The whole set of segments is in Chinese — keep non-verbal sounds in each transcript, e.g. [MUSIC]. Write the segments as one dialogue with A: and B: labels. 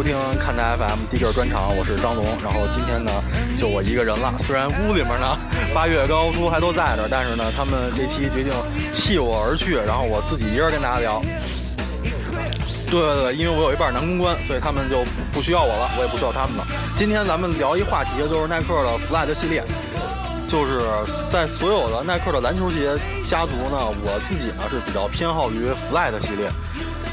A: 收听看台 FM 第一个专场，我是张龙。然后今天呢，就我一个人了。虽然屋里面呢，八月高叔还都在这，但是呢，他们这期决定弃我而去，然后我自己一人跟大家聊。对对对，因为我有一半男公关，所以他们就不需要我了，我也不需要他们了。今天咱们聊一话题，就是耐克的 Flat 系列。就是在所有的耐克的篮球鞋家族呢，我自己呢是比较偏好于 Flat 系列。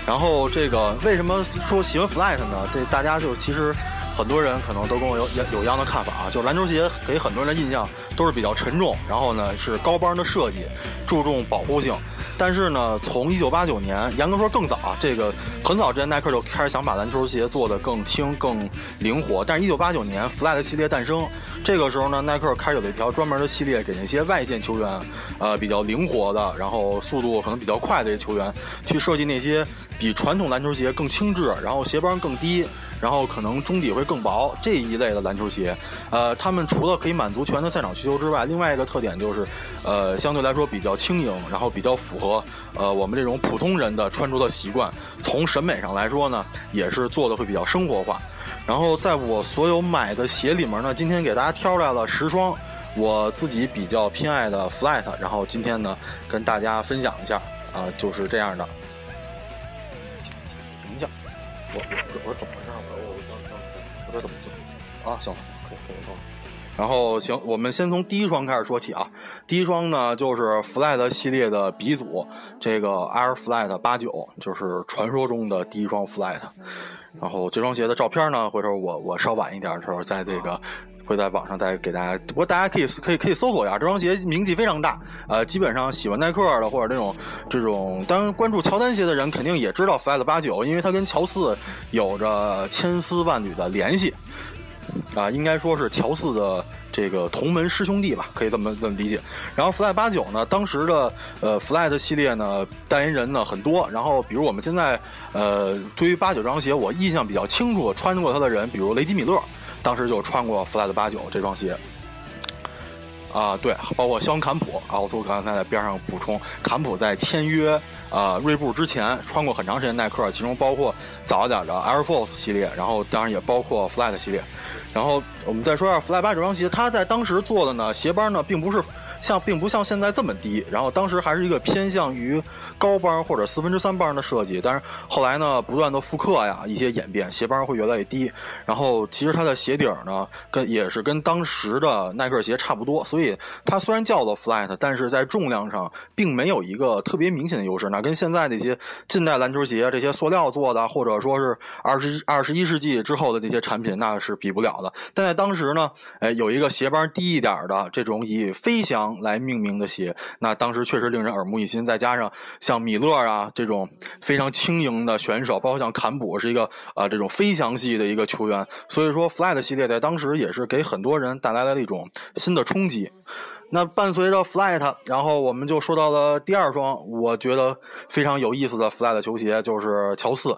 A: 然后这个为什么说喜欢 Flat 呢？这大家就其实很多人可能都跟我有有一样的看法啊。就篮球鞋给很多人的印象都是比较沉重，然后呢是高帮的设计，注重保护性。但是呢，从一九八九年，严格说更早啊，这个很早之前，耐克就开始想把篮球鞋做得更轻、更灵活。但是，一九八九年，Flat 系列诞生，这个时候呢，耐克开始有了一条专门的系列，给那些外线球员，呃，比较灵活的，然后速度可能比较快的一些球员，去设计那些比传统篮球鞋更轻质，然后鞋帮更低。然后可能中底会更薄这一类的篮球鞋，呃，他们除了可以满足球员的赛场需求之外，另外一个特点就是，呃，相对来说比较轻盈，然后比较符合呃我们这种普通人的穿着的习惯。从审美上来说呢，也是做的会比较生活化。然后在我所有买的鞋里面呢，今天给大家挑出来了十双我自己比较偏爱的 Flat，然后今天呢跟大家分享一下啊，就是这样的。等一下，我我我怎么？这怎么做啊？行，可以可以了。然后行，我们先从第一双开始说起啊。第一双呢，就是 Flat 系列的鼻祖，这个 Air Flight 八九，就是传说中的第一双 Flat。然后这双鞋的照片呢，回头我我稍晚一点的时候，在这个会在网上再给大家。不过大家可以可以可以搜索一下，这双鞋名气非常大。呃，基本上喜欢耐克的或者这种这种，当然关注乔丹鞋的人肯定也知道 Flat 八九，因为它跟乔四有着千丝万缕的联系。啊，应该说是乔四的这个同门师兄弟吧，可以这么这么理解。然后 Flat 八九呢，当时的呃 Flat 系列呢，代言人呢很多。然后比如我们现在呃，对于八九这双鞋，我印象比较清楚，穿过它的人，比如雷吉米勒，当时就穿过 Flat 八九这双鞋。啊，对，包括肖恩坎普啊，我从刚才在边上补充，坎普在签约啊锐步之前穿过很长时间耐克，其中包括早一点的 Air Force 系列，然后当然也包括 Flat 系列。然后我们再说一下 Flat 八这双鞋，它在当时做的呢，鞋帮呢并不是。像并不像现在这么低，然后当时还是一个偏向于高帮或者四分之三帮的设计，但是后来呢，不断的复刻呀，一些演变，鞋帮会越来越低。然后其实它的鞋底呢，跟也是跟当时的耐克鞋差不多，所以它虽然叫做 flat，但是在重量上并没有一个特别明显的优势。那跟现在那些近代篮球鞋这些塑料做的，或者说是二十二十一世纪之后的这些产品，那是比不了的。但在当时呢，哎，有一个鞋帮低一点的这种以飞翔。来命名的鞋，那当时确实令人耳目一新。再加上像米勒啊这种非常轻盈的选手，包括像坎普是一个啊这种飞翔系的一个球员，所以说 Flat 系列在当时也是给很多人带来了一种新的冲击。那伴随着 Flat，然后我们就说到了第二双，我觉得非常有意思的 Flat 球鞋，就是乔四。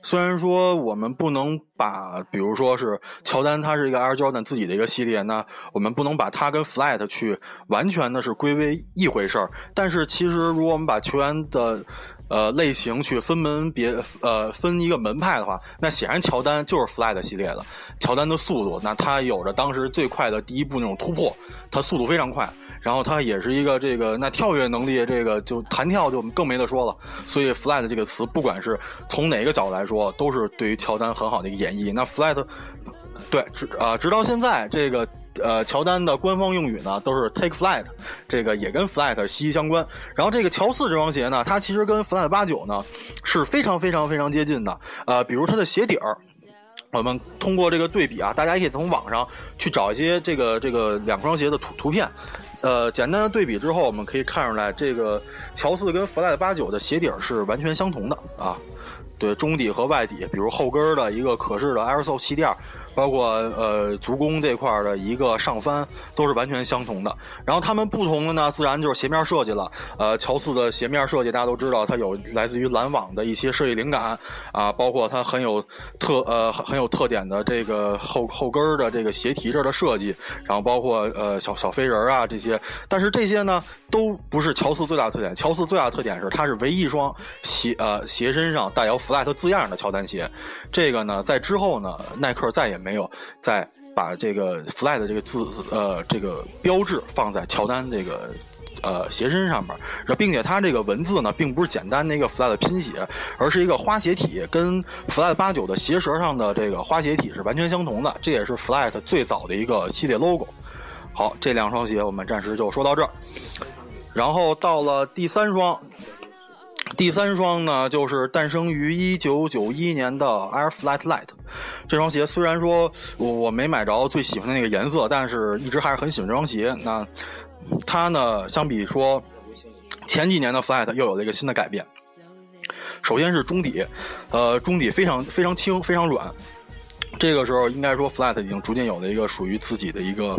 A: 虽然说我们不能把，比如说是乔丹，他是一个 Air Jordan 自己的一个系列，那我们不能把它跟 Flat 去完全的是归为一回事儿。但是其实，如果我们把球员的呃类型去分门别呃分一个门派的话，那显然乔丹就是 Flat 系列的。乔丹的速度，那他有着当时最快的第一步那种突破，他速度非常快。然后它也是一个这个那跳跃能力，这个就弹跳就更没得说了。所以 flat 这个词，不管是从哪个角度来说，都是对于乔丹很好的一个演绎。那 flat，对，直啊，直到现在这个呃乔丹的官方用语呢都是 take flight”，这个也跟 “flight” 息息相关。然后这个乔四这双鞋呢，它其实跟 flat 八九呢是非常非常非常接近的。呃，比如它的鞋底儿。我们通过这个对比啊，大家也可以从网上去找一些这个这个两双鞋的图图片，呃，简单的对比之后，我们可以看出来，这个乔四跟 Flat 八九的鞋底是完全相同的啊，对，中底和外底，比如后跟的一个可视的 Airsole 气垫。包括呃足弓这块的一个上翻都是完全相同的，然后它们不同的呢，自然就是鞋面设计了。呃，乔四的鞋面设计大家都知道，它有来自于篮网的一些设计灵感啊，包括它很有特呃很有特点的这个后后跟的这个鞋提这的设计，然后包括呃小小飞人啊这些，但是这些呢都不是乔四最大的特点。乔四最大的特点是它是唯一一双鞋呃鞋身上带有 Flat 字样的乔丹鞋。这个呢，在之后呢，耐克再也没有再把这个 Flat 这个字呃这个标志放在乔丹这个。呃，鞋身上面，并且它这个文字呢，并不是简单的一个 flat 拼写，而是一个花鞋体，跟 flat 八九的鞋舌上的这个花鞋体是完全相同的。这也是 flat 最早的一个系列 logo。好，这两双鞋我们暂时就说到这儿。然后到了第三双，第三双呢，就是诞生于一九九一年的 Air Flat Light。这双鞋虽然说我我没买着最喜欢的那个颜色，但是一直还是很喜欢这双鞋。那它呢，相比说前几年的 Flat 又有了一个新的改变。首先是中底，呃，中底非常非常轻，非常软。这个时候应该说 Flat 已经逐渐有了一个属于自己的一个。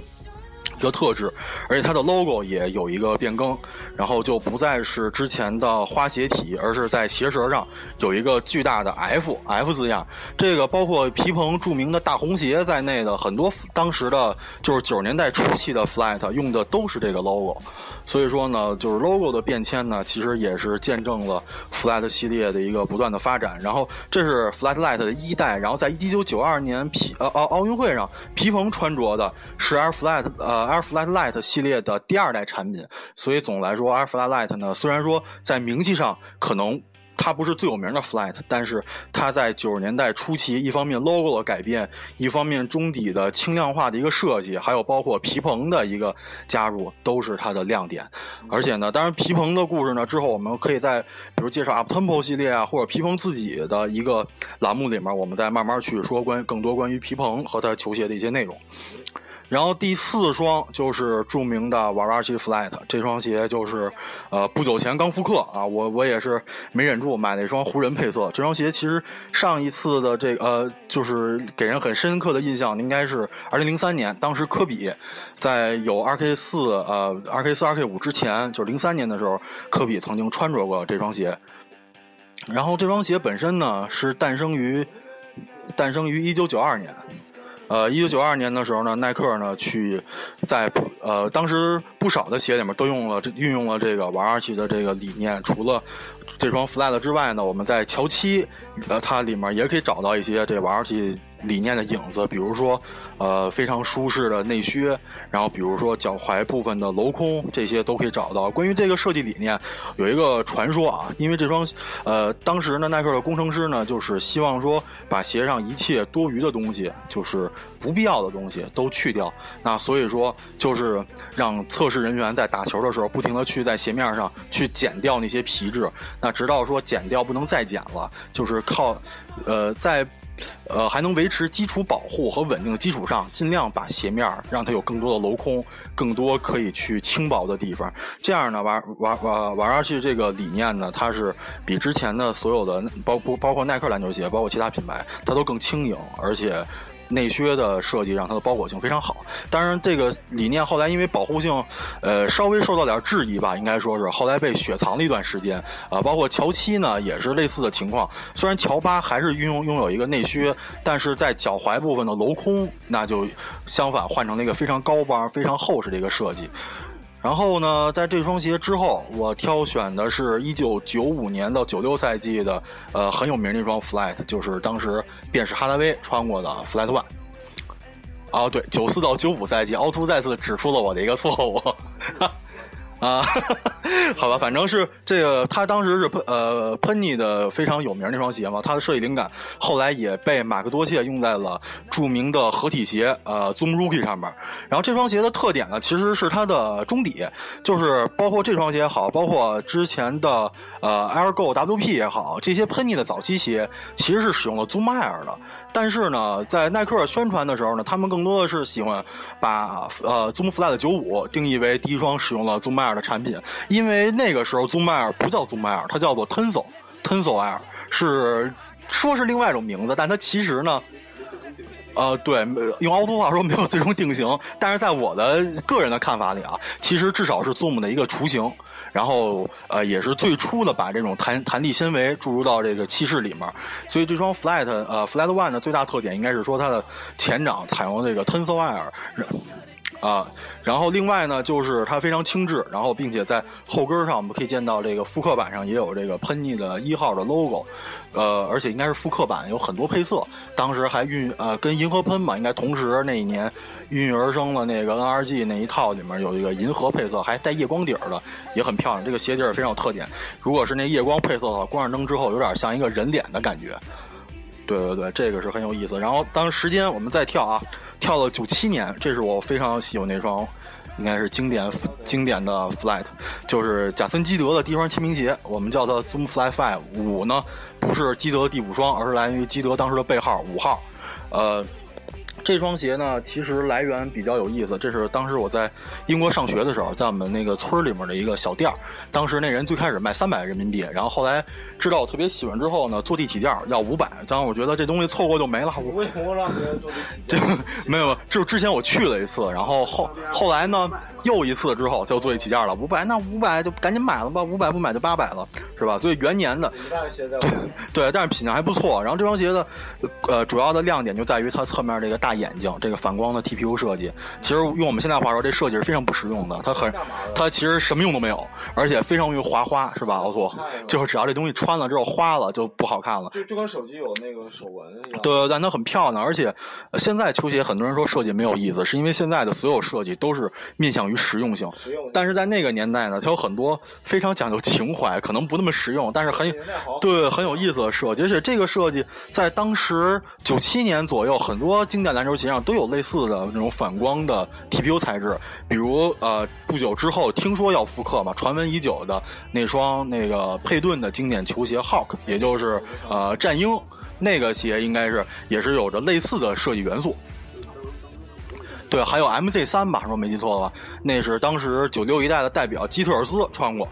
A: 一个特质，而且它的 logo 也有一个变更，然后就不再是之前的花鞋体，而是在鞋舌上有一个巨大的 F F 字样。这个包括皮蓬著名的大红鞋在内的很多当时的，就是九十年代初期的 Flat 用的都是这个 logo。所以说呢，就是 logo 的变迁呢，其实也是见证了 Flat 系列的一个不断的发展。然后这是 Flat Light 的一代，然后在一九九二年皮呃奥奥运会上，皮蓬穿着的是 Air Flat 呃 Air Flat Light 系列的第二代产品。所以总的来说，Air Flat Light 呢，虽然说在名气上可能。它不是最有名的 Flight，但是它在九十年代初期，一方面 logo 的改变，一方面中底的轻量化的一个设计，还有包括皮蓬的一个加入，都是它的亮点。而且呢，当然皮蓬的故事呢，之后我们可以在比如介绍 Up Tempo 系列啊，或者皮蓬自己的一个栏目里面，我们再慢慢去说关更多关于皮蓬和它球鞋的一些内容。然后第四双就是著名的瓦拉奇 Flat，这双鞋就是，呃，不久前刚复刻啊，我我也是没忍住买了一双湖人配色。这双鞋其实上一次的这呃，就是给人很深刻的印象，应该是二零零三年，当时科比在有二 K 四呃二 K 四二 K 五之前，就是零三年的时候，科比曾经穿着过这双鞋。然后这双鞋本身呢是诞生于诞生于一九九二年。呃，一九九二年的时候呢，耐克呢去在呃当时不少的鞋里面都用了这运用了这个玩二奇的这个理念，除了这双 Flat 之外呢，我们在乔七呃它里面也可以找到一些这玩二奇。理念的影子，比如说，呃，非常舒适的内靴，然后比如说脚踝部分的镂空，这些都可以找到。关于这个设计理念，有一个传说啊，因为这双，呃，当时呢，耐克的工程师呢，就是希望说，把鞋上一切多余的东西，就是不必要的东西都去掉。那所以说，就是让测试人员在打球的时候，不停的去在鞋面上去剪掉那些皮质，那直到说剪掉不能再剪了，就是靠，呃，在。呃，还能维持基础保护和稳定的基础上，尽量把鞋面让它有更多的镂空，更多可以去轻薄的地方。这样呢，玩玩玩玩上去这个理念呢，它是比之前的所有的，包括包括耐克篮球鞋，包括其他品牌，它都更轻盈，而且。内靴的设计让它的包裹性非常好，当然这个理念后来因为保护性，呃稍微受到点质疑吧，应该说是后来被雪藏了一段时间啊。包括乔七呢也是类似的情况，虽然乔八还是运用拥有一个内靴，但是在脚踝部分的镂空那就相反换成了一个非常高帮、非常厚实的一个设计。然后呢，在这双鞋之后，我挑选的是一九九五年到九六赛季的，呃，很有名的一双 Flight，就是当时便是哈达威穿过的 Flight One。啊，对，九四到九五赛季，凹凸再次指出了我的一个错误。啊，[LAUGHS] 好吧，反正是这个，他当时是喷呃喷尼的非常有名那双鞋嘛，它的设计灵感后来也被马克多切用在了著名的合体鞋呃 Zoom Rookie 上面。然后这双鞋的特点呢，其实是它的中底，就是包括这双鞋也好，包括之前的呃 Air Go WP 也好，这些喷尼的早期鞋其实是使用了 Zoom Air 的。但是呢，在耐克宣传的时候呢，他们更多的是喜欢把呃 Zoom Flat 九五定义为第一双使用了 Zoom Air 的产品，因为那个时候 Zoom Air 不叫 Zoom Air，它叫做 Tensor Tensor Air，是说是另外一种名字，但它其实呢，呃，对，用凹凸话说没有最终定型，但是在我的个人的看法里啊，其实至少是 Zoom 的一个雏形。然后，呃，也是最初的把这种弹弹力纤维注入到这个气势里面，所以这双 Flat，呃，Flat One 的最大特点应该是说它的前掌采用这个 Tensor Air，啊，然后另外呢，就是它非常轻质，然后并且在后跟上我们可以见到这个复刻版上也有这个喷尼的一号的 logo，呃，而且应该是复刻版有很多配色，当时还运呃跟银河喷嘛，应该同时那一年孕育而生的那个 NRG 那一套里面有一个银河配色，还带夜光底儿的，也很漂亮。这个鞋底儿非常有特点，如果是那夜光配色的话，关上灯之后有点像一个人脸的感觉。对对对，这个是很有意思。然后当时间我们再跳啊。跳到九七年，这是我非常喜欢那双，应该是经典经典的 Flight，就是贾森基德的第一双签名鞋，我们叫它 Zoom Fly Five。五呢，不是基德的第五双，而是来源于基德当时的背号五号，呃。这双鞋呢，其实来源比较有意思。这是当时我在英国上学的时候，在我们那个村里面的一个小店儿。当时那人最开始卖三百人民币，然后后来知道我特别喜欢之后呢，坐地起价要五百。当然我觉得这东西错过就没了。
B: 我为什么让别人坐地起价？[LAUGHS]
A: 没有，就之前我去了一次，然后后后来呢，又一次之后就坐地起价了，五百，那五百就赶紧买了吧，五百不买就八百了，是吧？所以元年的，[LAUGHS] 对，但是品相还不错。然后这双鞋的，呃，主要的亮点就在于它侧面这个大。大眼睛，这个反光的 TPU 设计，其实用我们现在话说，这设计是非常不实用的。它很，它其实什么用都没有，而且非常容易划花，是吧？奥拓，就是只要这东西穿了之后花了就不好看了。
B: 就就跟手机有那个手纹一样。
A: 对，但它很漂亮，而且现在球鞋很多人说设计没有意思，是因为现在的所有设计都是面向于实用性。
B: 实用。
A: 但是在那个年代呢，它有很多非常讲究情怀，可能不那么实用，但是很对很有意思的设计。而且这个设计在当时九七年左右，很多经典篮球鞋上都有类似的那种反光的 TPU 材质，比如呃不久之后听说要复刻嘛，传闻已久的那双那个佩顿的经典球鞋 Hawk，也就是呃战鹰那个鞋，应该是也是有着类似的设计元素。对，还有 MZ 三吧，如果没记错的话，那是当时九六一代的代表基特尔斯穿过。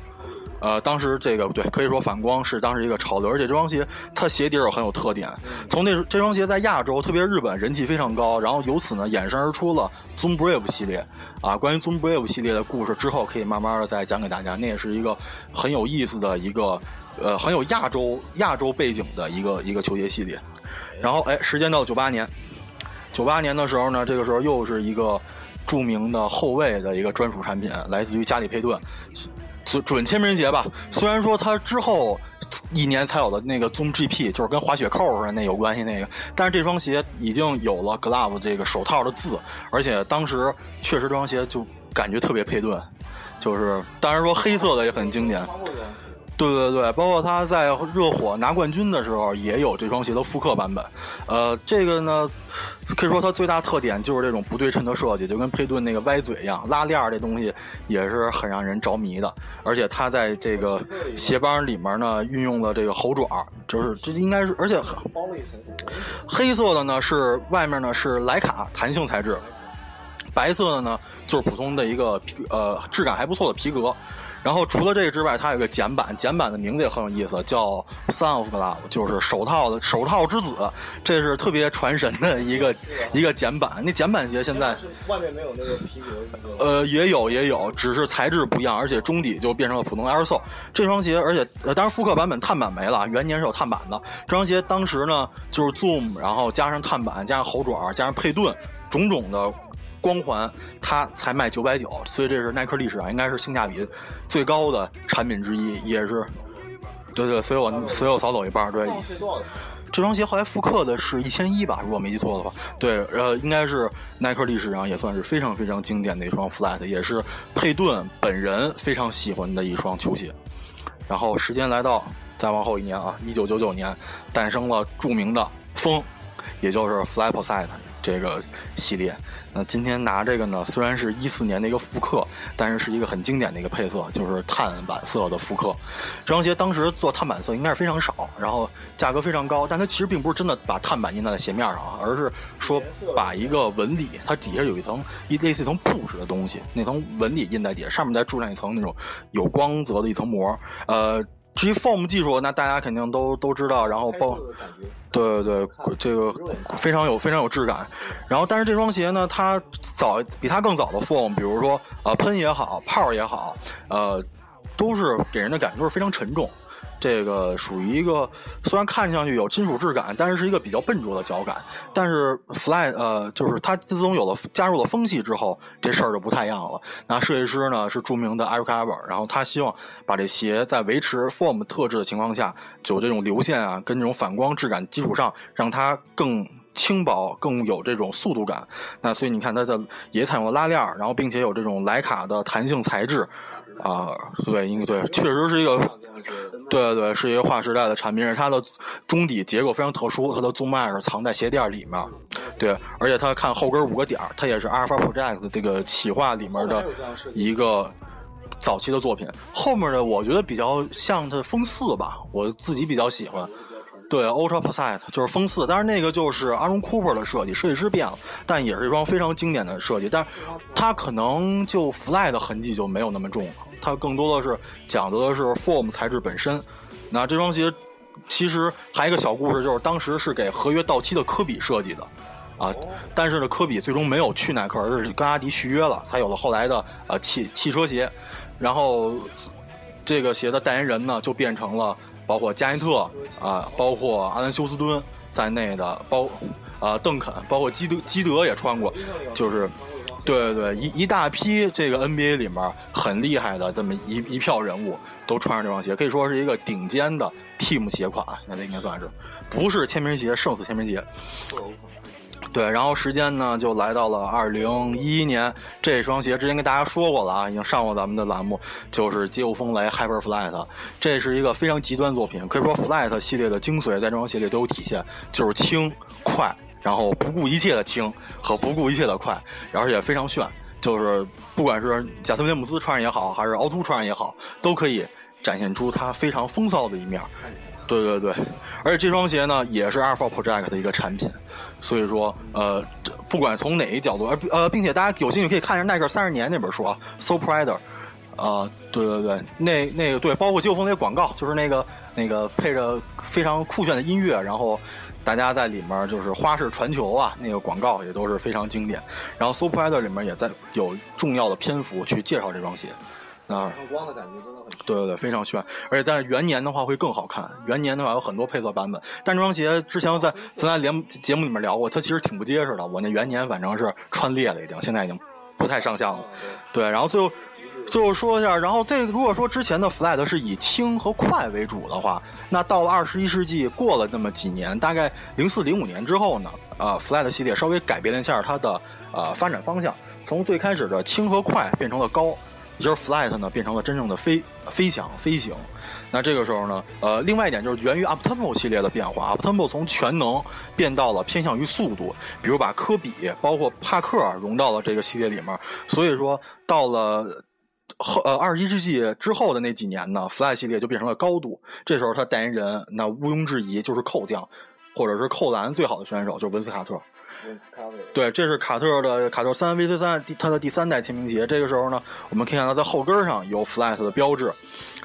A: 呃，当时这个对，可以说反光是当时一个潮流，而且这双鞋它鞋底儿很有特点。从那这双鞋在亚洲，特别日本人气非常高，然后由此呢衍生而出了 Zoom Brave 系列。啊，关于 Zoom Brave 系列的故事之后可以慢慢的再讲给大家。那也是一个很有意思的一个，呃，很有亚洲亚洲背景的一个一个球鞋系列。然后哎，时间到九八年，九八年的时候呢，这个时候又是一个著名的后卫的一个专属产品，来自于加里佩顿。准准签名鞋吧，虽然说它之后一年才有的那个 Zoom GP，就是跟滑雪扣似的那有关系那个，但是这双鞋已经有了 Glove 这个手套的字，而且当时确实这双鞋就感觉特别配顿，就是当然说黑色的也很经典。对对对，包括他在热火拿冠军的时候也有这双鞋的复刻版本。呃，这个呢，可以说它最大特点就是这种不对称的设计，就跟佩顿那个歪嘴一样。拉链这东西也是很让人着迷的，而且它在这个鞋帮里面呢运用了这个猴爪，就是这应该是，而且黑色的呢是外面呢是莱卡弹性材质，白色的呢就是普通的一个皮呃质感还不错的皮革。然后除了这个之外，它有个简版，简版的名字也很有意思，叫 Son of Glove，就是手套的手套之子。这是特别传神的一个一个简版。那简版鞋现在
B: 外面没有那个皮
A: 革，呃，也有也有，只是材质不一样，而且中底就变成了普通 Air Sole。这双鞋，而且呃，当然复刻版本碳板没了，元年是有碳板的。这双鞋当时呢，就是 Zoom，然后加上碳板，加上猴爪，加上配盾，种种的。光环，它才卖九百九，所以这是耐克历史上应该是性价比最高的产品之一，也是，对对，所以我所以我少走一半，对。这双鞋后来复刻的是一千一吧，如果没记错的话，对，呃，应该是耐克历史上也算是非常非常经典的一双 Flat，也是佩顿本人非常喜欢的一双球鞋。然后时间来到再往后一年啊，一九九九年诞生了著名的风，也就是 f l y p o s i d e 这个系列，那今天拿这个呢，虽然是一四年的一个复刻，但是是一个很经典的一个配色，就是碳板色的复刻。这双鞋当时做碳板色应该是非常少，然后价格非常高，但它其实并不是真的把碳板印在鞋面上啊，而是说把一个纹理，它底下有一层一类似一层布似的东西，那层纹理印在底下，上面再注上一层那种有光泽的一层膜，呃。至于 foam 技术，那大家肯定都都知道。然后包，对对对，这个非常有非常有质感。然后，但是这双鞋呢，它早比它更早的 foam，比如说呃喷也好，泡也好，呃，都是给人的感觉都是非常沉重。这个属于一个虽然看上去有金属质感，但是是一个比较笨拙的脚感。但是 Fly 呃，就是它自从有了加入了风系之后，这事儿就不太一样了。那设计师呢是著名的 Eric Ever，然后他希望把这鞋在维持 Form 特质的情况下，就这种流线啊跟这种反光质感基础上，让它更。轻薄更有这种速度感，那所以你看它的也采用了拉链，然后并且有这种徕卡的弹性材质，啊，对，应该对，确实是一个，对对，是一个划时代的产品。它的中底结构非常特殊，它的 Zoom Air 藏在鞋垫里面，对，而且它看后跟五个点它也是 Alpha Project 这个企划里面的一个早期的作品。后面的我觉得比较像它风四吧，我自己比较喜欢。对，Ultra p o s i t 就是风四，但是那个就是阿荣 Cooper 的设计，设计师变了，但也是一双非常经典的设计。但是它可能就 Fly 的痕迹就没有那么重了，它更多的是讲究的是 Form 材质本身。那这双鞋其实还有一个小故事，就是当时是给合约到期的科比设计的啊，但是呢，科比最终没有去耐克，而是跟阿迪续约了，才有了后来的呃汽汽车鞋。然后这个鞋的代言人呢，就变成了。包括加内特啊，包括阿兰休斯敦在内的，包啊邓肯，包括基德基德也穿过，就是对对对，一一大批这个 NBA 里面很厉害的这么一一票人物都穿上这双鞋，可以说是一个顶尖的 Team 鞋款，那这应该算是不是签名鞋，胜似签名鞋。对，然后时间呢就来到了二零一一年，这双鞋之前跟大家说过了啊，已经上过咱们的栏目，就是街舞风雷 Hyper Flat，这是一个非常极端作品，可以说 Flat 系列的精髓在这双鞋里都有体现，就是轻快，然后不顾一切的轻和不顾一切的快，而且非常炫，就是不管是贾斯汀姆斯穿上也好，还是凹凸穿上也好，都可以展现出它非常风骚的一面。对对对，而且这双鞋呢也是 Alpha Project 的一个产品。所以说，呃，不管从哪一角度，而呃，并且大家有兴趣可以看一下耐克三十年那本书啊，So Pride，啊，对对对，那那个对，包括旧风那个广告，就是那个那个配着非常酷炫的音乐，然后大家在里面就是花式传球啊，那个广告也都是非常经典。然后 SOPRIDER 里面也在有重要的篇幅去介绍这双鞋。啊，
B: 光的感觉真的很
A: 对对对，非常炫，而且在元年的话会更好看。元年的话有很多配色版本，但这双鞋之前在咱在连节目里面聊过，它其实挺不结实的。我那元年反正是穿裂了，已经现在已经不太上相了。对，然后最后最后说一下，然后这如果说之前的 Flat 是以轻和快为主的话，那到了二十一世纪过了那么几年，大概零四零五年之后呢，呃，Flat 系列稍微改变了一下它的呃发展方向，从最开始的轻和快变成了高。也就是 flight 呢变成了真正的飞飞翔飞行，那这个时候呢，呃，另外一点就是源于 uptempo 系列的变化，uptempo 从全能变到了偏向于速度，比如把科比包括帕克融到了这个系列里面，所以说到了后呃二十一世纪之后的那几年呢，fly 系列就变成了高度，这时候他代言人那毋庸置疑就是扣将，或者是扣篮最好的选手就是文斯卡特。对，这是卡特的卡特三 VC 三，它的第三代签名鞋。这个时候呢，我们可以看到在后跟上有 Flat 的标志。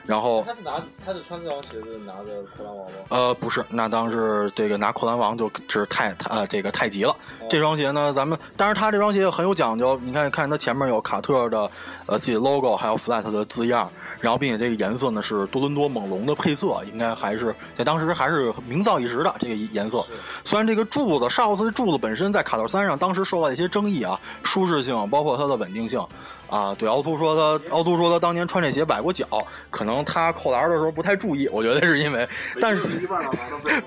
A: 然后
B: 他是拿他是穿这双鞋子拿着扣篮王吗？
A: 呃，不是，那当时这个拿扣篮王就是太呃这个太极了。这双鞋呢，咱们但是他这双鞋很有讲究，你看看它前面有卡特的呃自己 logo，还有 Flat 的字样。然后，并且这个颜色呢是多伦多猛龙的配色，应该还是在当时还是名噪一时的这个颜色。虽然这个柱子，沙奥斯的柱子本身在卡特三上当时受到一些争议啊，舒适性包括它的稳定性啊。对，凹凸说他凹凸说他当年穿这鞋崴过脚，可能他扣篮的时候不太注意，我觉得是因为。但是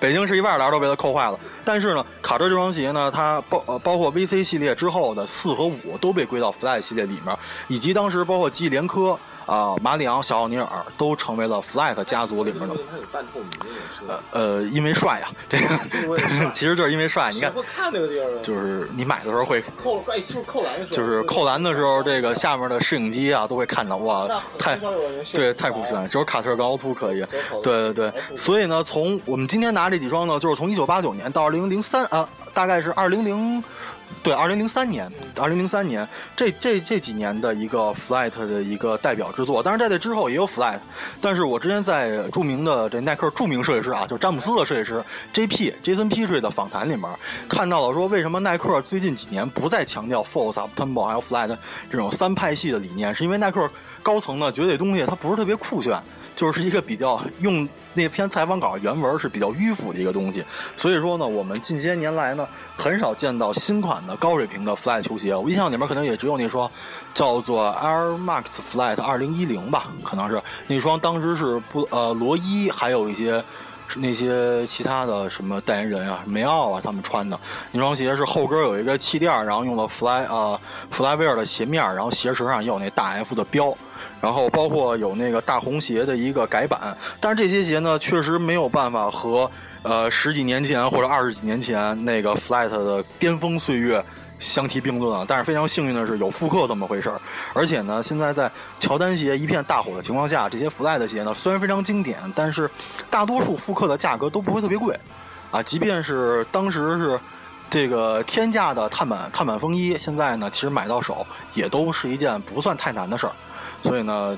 A: 北京是一半篮都被他扣坏了。但是呢，卡特这双鞋呢，它包呃包括 VC 系列之后的四和五都被归到 Fly 系列里面，以及当时包括基连科。啊，马里昂、小奥尼尔都成为了 Flat 家族里面的。呃呃，因为帅啊，这个 [LAUGHS] 其实就是因为帅。你看，
B: 看那个地方，
A: 就是你买的时候会
B: 扣，就是扣篮的时候，
A: 就是扣篮的时候，这个下面的摄影机啊都会看到，哇，太对，太酷炫，只有卡特跟凹凸可以。对对对，所以呢，从我们今天拿这几双呢，就是从一九八九年到二零零三啊，大概是二零零。对，二零零三年，二零零三年这这这几年的一个 Flight 的一个代表之作，当然在这之后也有 Flight，但是我之前在著名的这耐克著名设计师啊，就詹姆斯的设计师 J.P. Jason Petrie 的访谈里面看到了说，为什么耐克最近几年不再强调 Force、Up Tempo 还有 Flight 这种三派系的理念，是因为耐克高层呢觉得这东西它不是特别酷炫，就是一个比较用那篇采访稿原文是比较迂腐的一个东西。所以说呢，我们近些年来呢很少见到新款的高水平的 Fly 球鞋。我印象里面可能也只有那双叫做 Air Max Flight 二零一零吧，可能是那双当时是不呃罗伊还有一些。那些其他的什么代言人啊，梅奥啊，他们穿的那双鞋是后跟有一个气垫，然后用了 Fly 呃 Flywear 的鞋面，然后鞋舌上也有那大 F 的标，然后包括有那个大红鞋的一个改版，但是这些鞋呢，确实没有办法和呃十几年前或者二十几年前那个 Flight 的巅峰岁月。相提并论啊！但是非常幸运的是有复刻这么回事儿，而且呢，现在在乔丹鞋一片大火的情况下，这些 Fly 的鞋呢虽然非常经典，但是大多数复刻的价格都不会特别贵，啊，即便是当时是这个天价的碳板碳板风衣，现在呢其实买到手也都是一件不算太难的事儿，所以呢，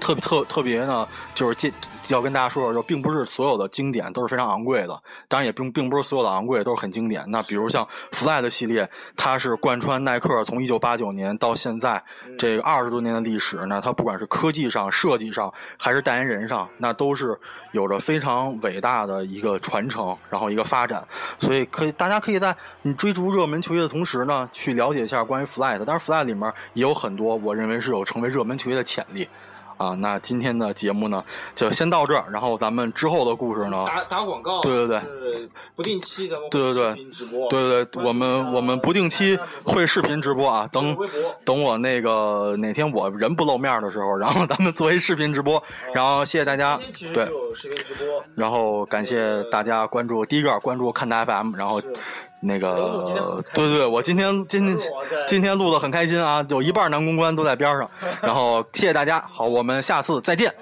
A: 特特特别呢就是这。要跟大家说说，就并不是所有的经典都是非常昂贵的，当然也并并不是所有的昂贵都是很经典。那比如像 Fly 的系列，它是贯穿耐克从一九八九年到现在这个二十多年的历史，那它不管是科技上、设计上，还是代言人上，那都是有着非常伟大的一个传承，然后一个发展。所以可以，大家可以在你追逐热门球鞋的同时呢，去了解一下关于 Fly 的。当然，Fly 里面也有很多我认为是有成为热门球鞋的潜力。啊，那今天的节目呢，就先到这儿。然后咱们之后的故事呢，
B: 打打广告，
A: 对对
B: 对，不定期咱们
A: 对对对直播，对对，我们我们不定期会视频直播啊。等等我那个哪天我人不露面的时候，然后咱们做一视频直播。然后谢谢大家，对。然后感谢大家关注，第一个关注看台 FM，然后。那个，对对对，我今天今天今天录的很开心啊，有一半男公关都在边上，[LAUGHS] 然后谢谢大家，好，我们下次再见。